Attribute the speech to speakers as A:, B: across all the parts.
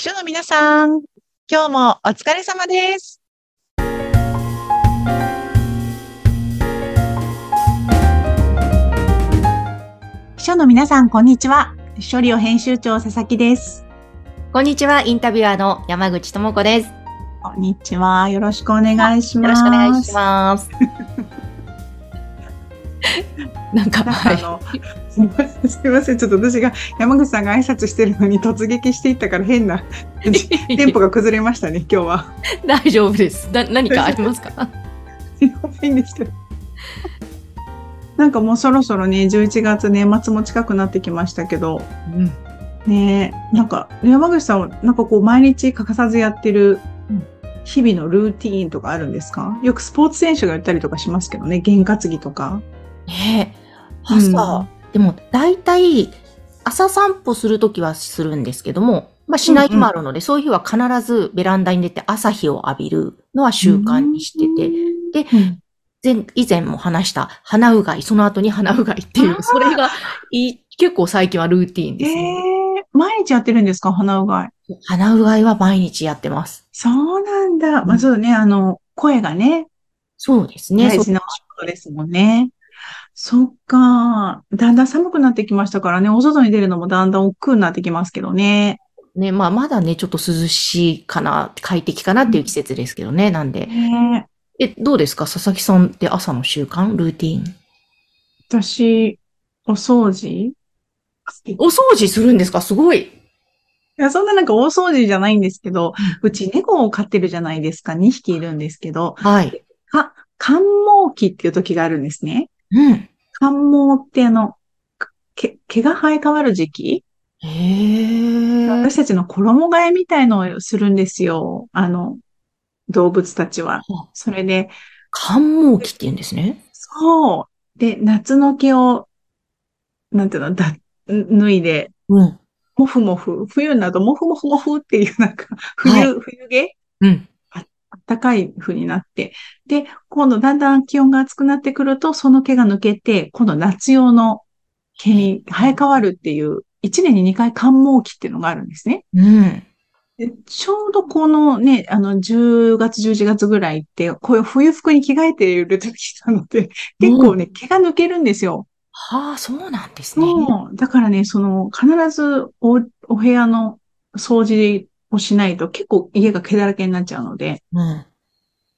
A: 秘書の皆さん、今日もお疲れ様です。秘書の皆さん、こんにちは。処理を編集長、佐々木です。
B: こんにちは、インタビュアーの山口智子です。
A: こんにちは。よろしくお願いします。
B: よろしくお願いします。なんか。
A: あの、すみません、すみません。ちょっと私が山口さんが挨拶してるのに突撃していったから変な テンポが崩れましたね、今日は。
B: 大丈夫です。な、何かありますか？
A: すいませんでした。なんかもうそろそろね、11月年末も近くなってきましたけど、
B: うん。
A: ねえ、なんか山口さんはなんかこう毎日欠かさずやってる
B: うん
A: 日々のルーティーンとかあるんですか？よくスポーツ選手が言ったりとかしますけどね、験担ぎとか。
B: ねえ、朝、でも大体、朝散歩するときはするんですけども、まあしない日もあるので、そういう日は必ずベランダに出て朝日を浴びるのは習慣にしてて、で
A: うん
B: 前、以前も話した鼻うがい、その後に鼻うがいっていう、それが結構最近はルーティーン
A: え
B: ですね。
A: え毎日やってるんですか？鼻うがい。
B: 鼻うがいは毎日やってます。
A: そうなんだ。
B: うん
A: まあそうね、あの、声がね、
B: そうですね。そう
A: 大事なお仕事ですもんね。そっか。だんだん寒くなってきましたからね、お外に出るのもだんだん億劫になってきますけどね。
B: ね、まあまだね、ちょっと涼しいかな、快適かなっていう季節ですけどね。なんで。
A: ね
B: え、どうですか？佐々木さんって朝の習慣？ルーティーン？
A: 私、お掃除？い
B: お掃除するんですか？すごい。
A: や、そんななんか大掃除じゃないんですけど、うち猫を飼ってるじゃないですか。2匹いるんですけど、
B: はい。
A: か、寒毛期っていう時があるんですね。
B: うん。
A: 寒毛ってあの、毛、毛が生え変わる時期？私たちの衣替えみたいのをするんですよ。あの、動物たちは。それで、
B: 寒毛期って言うんですね。
A: そう。で、夏の毛を、なんていうの、だ、脱いで、
B: うん。
A: もふもふ、冬になるともふもふもふっていうなんか、冬、
B: はい
A: 冬毛？
B: うん。
A: 暖かい風になって。で、今度だんだん気温が暑くなってくると、その毛が抜けて、今度夏用の毛に生え変わるっていう、1年に2回寒毛期っていうのがあるんですね。
B: うん。
A: でちょうどこのね、あの、10月、11月ぐらいって、こういう冬服に着替えている時なので、結構ね、毛が抜けるんですよ。
B: はあ、そうなんですね。
A: そう。だからね、その、必ずお、お部屋の掃除をしないと結構家が毛だらけになっちゃうので、
B: うん。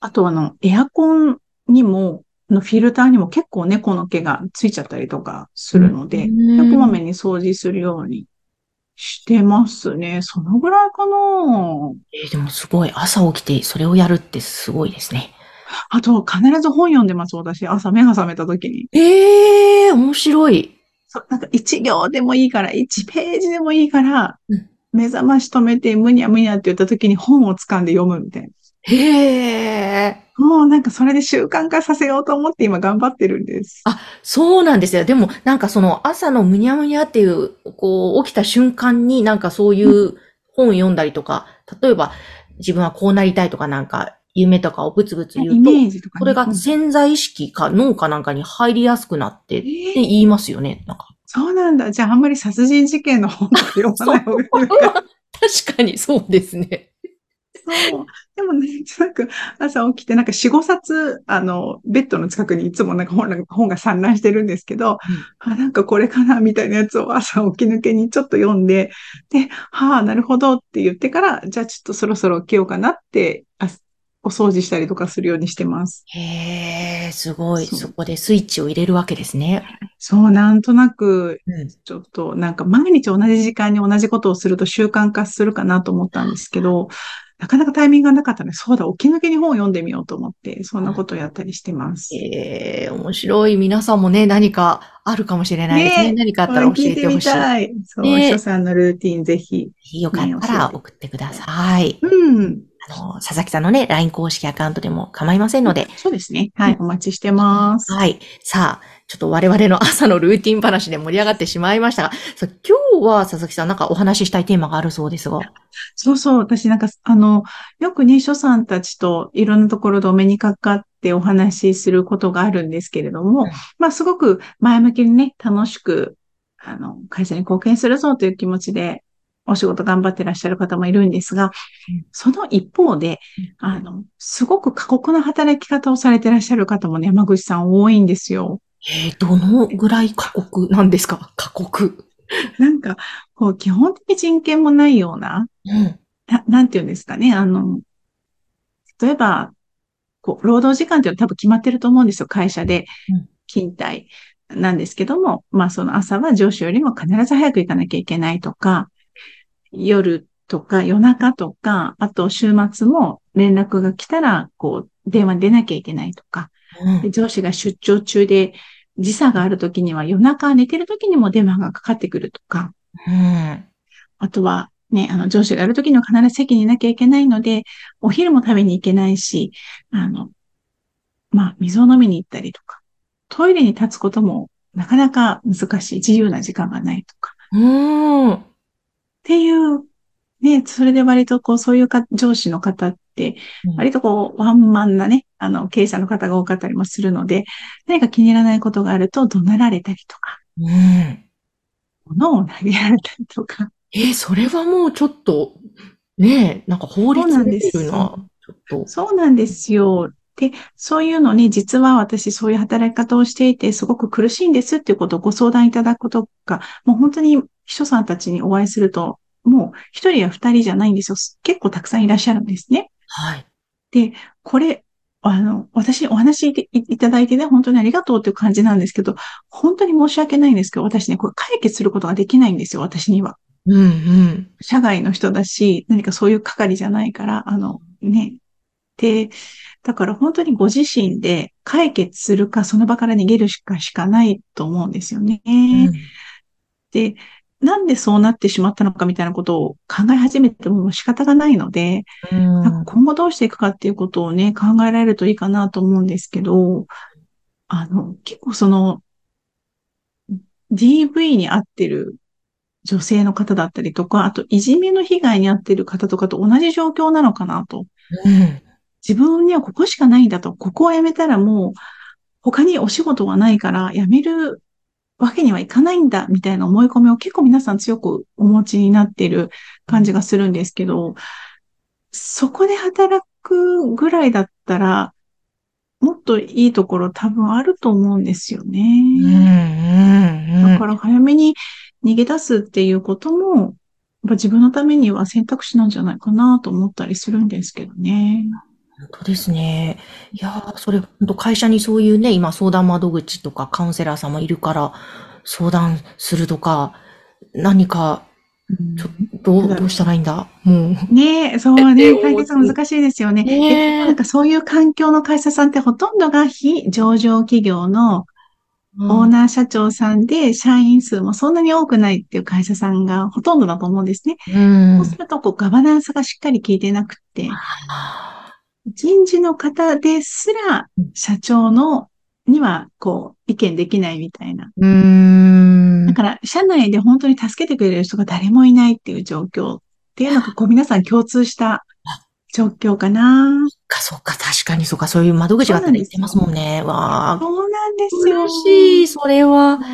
A: あとあの、エアコンにも、あのフィルターにも結構猫の毛がついちゃったりとかするので、
B: うん
A: こまめに掃除するようにしてますね。そのぐらいかな。
B: えーでもすごい。朝起きてそれをやるってすごいですね。
A: あと、必ず本読んでます、私。朝目が覚めた時に。
B: ええ面白い。
A: そうなんか一行でもいいから、一ページでもいいから、
B: うん
A: 目覚まし止めて、むにゃむにゃって言った時に本を掴んで読むみたいな。
B: へえ。
A: もうなんかそれで習慣化させようと思って今頑張ってるんです。
B: あ、そうなんですよ。でも、なんかその朝のむにゃむにゃっていう、こう、起きた瞬間になんかそういう本読んだりとか、例えば自分はこうなりたいとかなんか夢とかをブツブツ言
A: イ
B: うと、
A: ね。
B: それが
A: うん
B: 潜在意識か脳かなんかに入りやすくなってって
A: えー
B: 言いますよね。なんか。
A: そうなんだ。じゃああんまり殺人事件の本とか読まない方がいい。
B: 確かにそうですね。
A: そう。でもね、なんか朝起きてなんか4、5冊、あの、ベッドの近くにいつもなんか本が本が散乱してるんですけど、あ、なんかこれかなみたいなやつを朝起き抜けにちょっと読んで、で、はあ、なるほどって言ってから、じゃあちょっとそろそろ起きようかなって、あお掃除したりとかするようにしてます。
B: へえ、すごい。
A: そ
B: こでスイッチを入れるわけですね。
A: そう、なんとなく、
B: うん。
A: ちょっとなんか毎日同じ時間に同じことをすると習慣化するかなと思ったんですけど、なかなかタイミングがなかったので、そうだ、起き抜けに本を読んでみようと思って、そんなことをやったりしてます。
B: ええ、面白い。皆さんもね、何かあるかもしれないですね。
A: ね
B: 何かあったら教えてほしい。
A: たい。そう、
B: ね
A: 秘書さんのルーティンぜひ。
B: よかったら送ってください。
A: うん。
B: あの、佐々木さんのね、LINE 公式アカウントでも構いませんので。
A: そうですね。はい、お待ちしてます。
B: はい。さあ、ちょっと我々の朝のルーティン話で盛り上がってしまいましたが、今日は佐々木さんなんかお話ししたいテーマがあるそうですが。
A: そうそう。私なんか、あの、よくね、秘書さんたちといろんなところでお目にかかってお話しすることがあるんですけれども、
B: うん
A: まあ、すごく前向きにね、楽しく、あの、会社に貢献するぞという気持ちでお仕事頑張ってらっしゃる方もいるんですが、その一方で、あの、すごく過酷な働き方をされてらっしゃる方もね、山口さん多いんですよ。
B: えー、どのぐらい過酷なんですか？過酷。
A: なんか、こう、基本的人権もないような、
B: うん。
A: ななんていうんですかね、あの、例えば、こう、労働時間っていうのは多分決まってると思うんですよ、会社で
B: うん。
A: 勤怠なんですけども、まあその朝は上司よりも必ず早く行かなきゃいけないとか、夜とか夜中とか、あと週末も連絡が来たら、こう、電話に出なきゃいけないとか、
B: うん。
A: で上司が出張中で時差がある時には夜中寝てる時にも電話がかかってくるとか、
B: うん。
A: あとはね、あの上司がやる時には必ず席にいなきゃいけないので、お昼も食べに行けないし、あの、まあ、水を飲みに行ったりとか、トイレに立つこともなかなか難しい、自由な時間がないとか、
B: うん。
A: っていう、ね、それで割とこう、そういうか上司の方って、割とこう、ワンマンなね、あの、経営者の方が多かったりもするので、何か気に入らないことがあると怒鳴られたりとか、
B: うん。
A: 物を投げられたりとか、
B: えーそれはもうちょっと、ねえ、なんか法律な、ちょっと。
A: そうなんですよ。で、そういうのに、実は私そういう働き方をしていて、すごく苦しいんですっていうことをご相談いただくことが、もう本当に秘書さんたちにお会いすると、もう一人や二人じゃないんですよ。結構たくさんいらっしゃるんですね。
B: はい。
A: で、これ、あの、私お話いいただいてね、本当にありがとうっていう感じなんですけど、本当に申し訳ないんですけど、私ね、これ解決することができないんですよ、私には。
B: うんうん。
A: 社外の人だし、何かそういう係じゃないから、あの、ね。で、だから本当にご自身で解決するか、その場から逃げるしかしかないと思うんですよね。で、なんでそうなってしまったのかみたいなことを考え始めても仕方がないので、
B: うん
A: 今後どうしていくかっていうことをね、考えられるといいかなと思うんですけど、あの、結構その、DV に遭ってる女性の方だったりとか、あといじめの被害に遭ってる方とかと同じ状況なのかなと。
B: うん。
A: 自分にはここしかないんだと。ここを辞めたらもう他にお仕事はないから辞めるわけにはいかないんだみたいな思い込みを結構皆さん強くお持ちになっている感じがするんですけど、そこで働くぐらいだったら、もっといいところ多分あると思うんですよ
B: うん。
A: ね。
B: うん。
A: だから早めに逃げ出すっていうことも、やっぱ自分のためには選択肢なんじゃないかなと思ったりするんですけどね。
B: 本当ですね。いやー、それ、本当会社にそういうね、今相談窓口とかカウンセラーさんもいるから、相談するとか、何か、ちょどう、どうしたらいいんだ？もう。
A: ねえ、そう
B: え
A: ね、
B: で
A: 解決難しいですよね。
B: ね
A: なんかそういう環境の会社さんってほとんどが非上場企業のオーナー社長さんで、社員数もそんなに多くないっていう会社さんがほとんどだと思うんですね。
B: うん。
A: そうすると、こう、ガバナンスがしっかり効いてなくて、
B: あ
A: 人事の方ですら、社長の、には、こう、意見できないみたいな。
B: ーうーん。
A: だから、社内で本当に助けてくれる人が誰もいないっていう状況っていうのが、こう、皆さん共通した状況かな。
B: か、そっか、確かに、そっか、そういう窓口があったら言ってますもんね。わあ、
A: そうなんですよ。
B: 苦しい、それは。
A: もう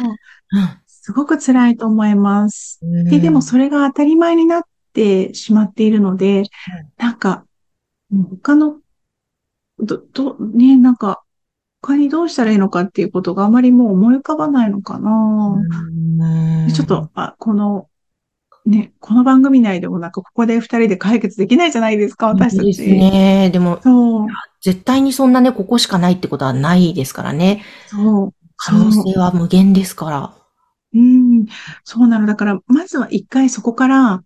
A: すごく辛いと思います。
B: うん
A: で、でもそれが当たり前になってしまっているので、なんか、他の、ど、ど、ね、なんか、他にどうしたらいいのかっていうことがあまりもう思い浮かばないのかな。
B: うん
A: でちょっと、あ、この、ね、この番組内でもなんかここで二人で解決できないじゃないですか、私た
B: です
A: ち。
B: ね。でも、
A: そう、
B: 絶対にそんなね、ここしかないってことはないですからね。
A: そう。
B: 可能性は無限ですから。
A: うん、そうなの。だから、まずは一回そこから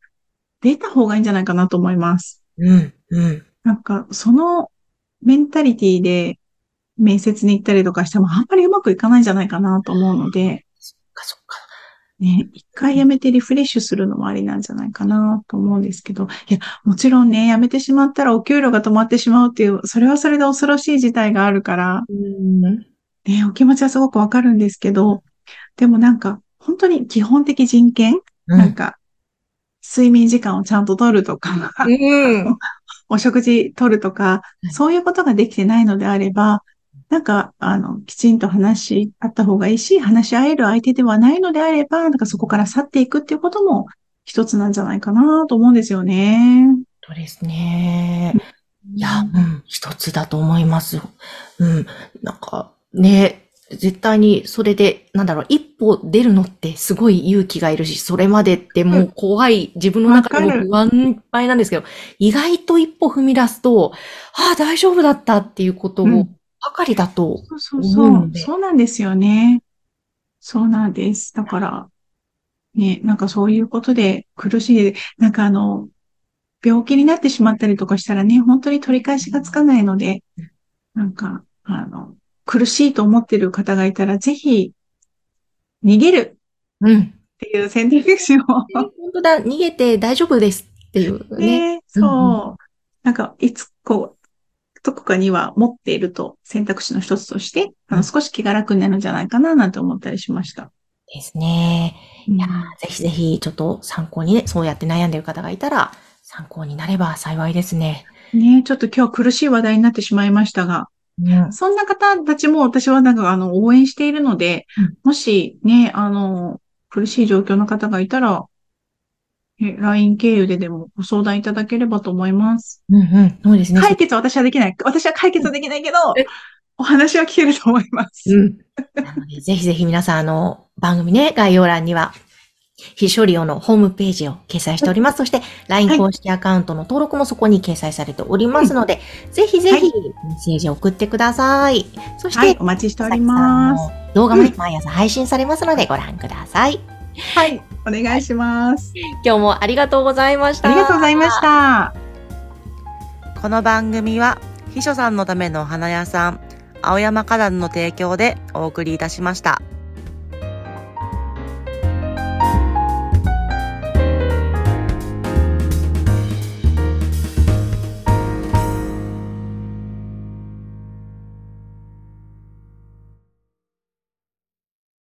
A: 出た方がいいんじゃないかなと思います。
B: うん、うん。
A: なんか、そのメンタリティで面接に行ったりとかしてもあんまりうまくいかないんじゃないかなと思うので、
B: そっか、そっか。
A: ね、一回やめてリフレッシュするのもありなんじゃないかなと思うんですけど、いや、もちろんね、やめてしまったらお給料が止まってしまうっていう、それはそれで恐ろしい事態があるから、
B: うん。
A: ね、お気持ちはすごくわかるんですけど、でもなんか、本当に基本的人権、なんか、睡眠時間をちゃんと取るとか、
B: うん。
A: お食事取るとか、そういうことができてないのであれば、なんか、あの、きちんと話し合った方がいいし、話し合える相手ではないのであれば、なんかそこから去っていくっていうことも一つなんじゃないかなと思うんですよね。
B: そうですね。いや、うん、一つだと思います。うん、なんか、ね、絶対にそれで、なんだろう、一歩出るのってすごい勇気がいるし、それまでってもう怖い、自分の中でも不安いっぱいなんですけど、意外と一歩踏み出すと、ああ、大丈夫だったっていうことを
A: うん
B: ばかりだと、
A: そうそうそう
B: 思うの。で
A: そうなんですよね。そうなんです。だから、ね、なんかそういうことで苦しい、なんかあの、病気になってしまったりとかしたらね、本当に取り返しがつかないので、なんか、あの、苦しいと思っている方がいたら、ぜひ、逃げる
B: うん。
A: っていう選択肢を、
B: 本当だ、逃げて大丈夫ですっていうね。
A: ね、そう。なんか、いつ、こう、どこかには持っていると選択肢の一つとして、あの、少し気が楽になるんじゃないかな、なんて思ったりしました。
B: ですね。
A: い
B: いやーぜひぜひ、ちょっと参考にね、そうやって悩んでる方がいたら、参考になれば幸いですね。
A: ねちょっと今日苦しい話題になってしまいましたが、
B: うん。
A: そんな方たちも私はなんかあの、応援しているので、
B: うん
A: もしね、あの、苦しい状況の方がいたら、え LINE 経由ででもご相談いただければと思います。
B: うんうん。そうですね。
A: 解決は私はできない。私は解決はできないけど
B: え、
A: お話は聞けると思います。
B: うん。ぜひぜひ皆さん、あの、番組ね、概要欄には、非処理用のホームページを掲載しております。そして、
A: は
B: LINE
A: い
B: 公式アカウントの登録もそこに掲載されておりますので、ぜひぜひ
A: はい
B: メッセージを送ってください。そして、
A: はい、お待ちしております。
B: 動画もね、
A: うん
B: 毎朝配信されますのでご覧ください。
A: はい、お願いします。
B: 今日もありがとうございました。
A: ありがとうございました。
C: この番組は秘書さんのためのお花屋さん青山花壇の提供でお送りいたしました。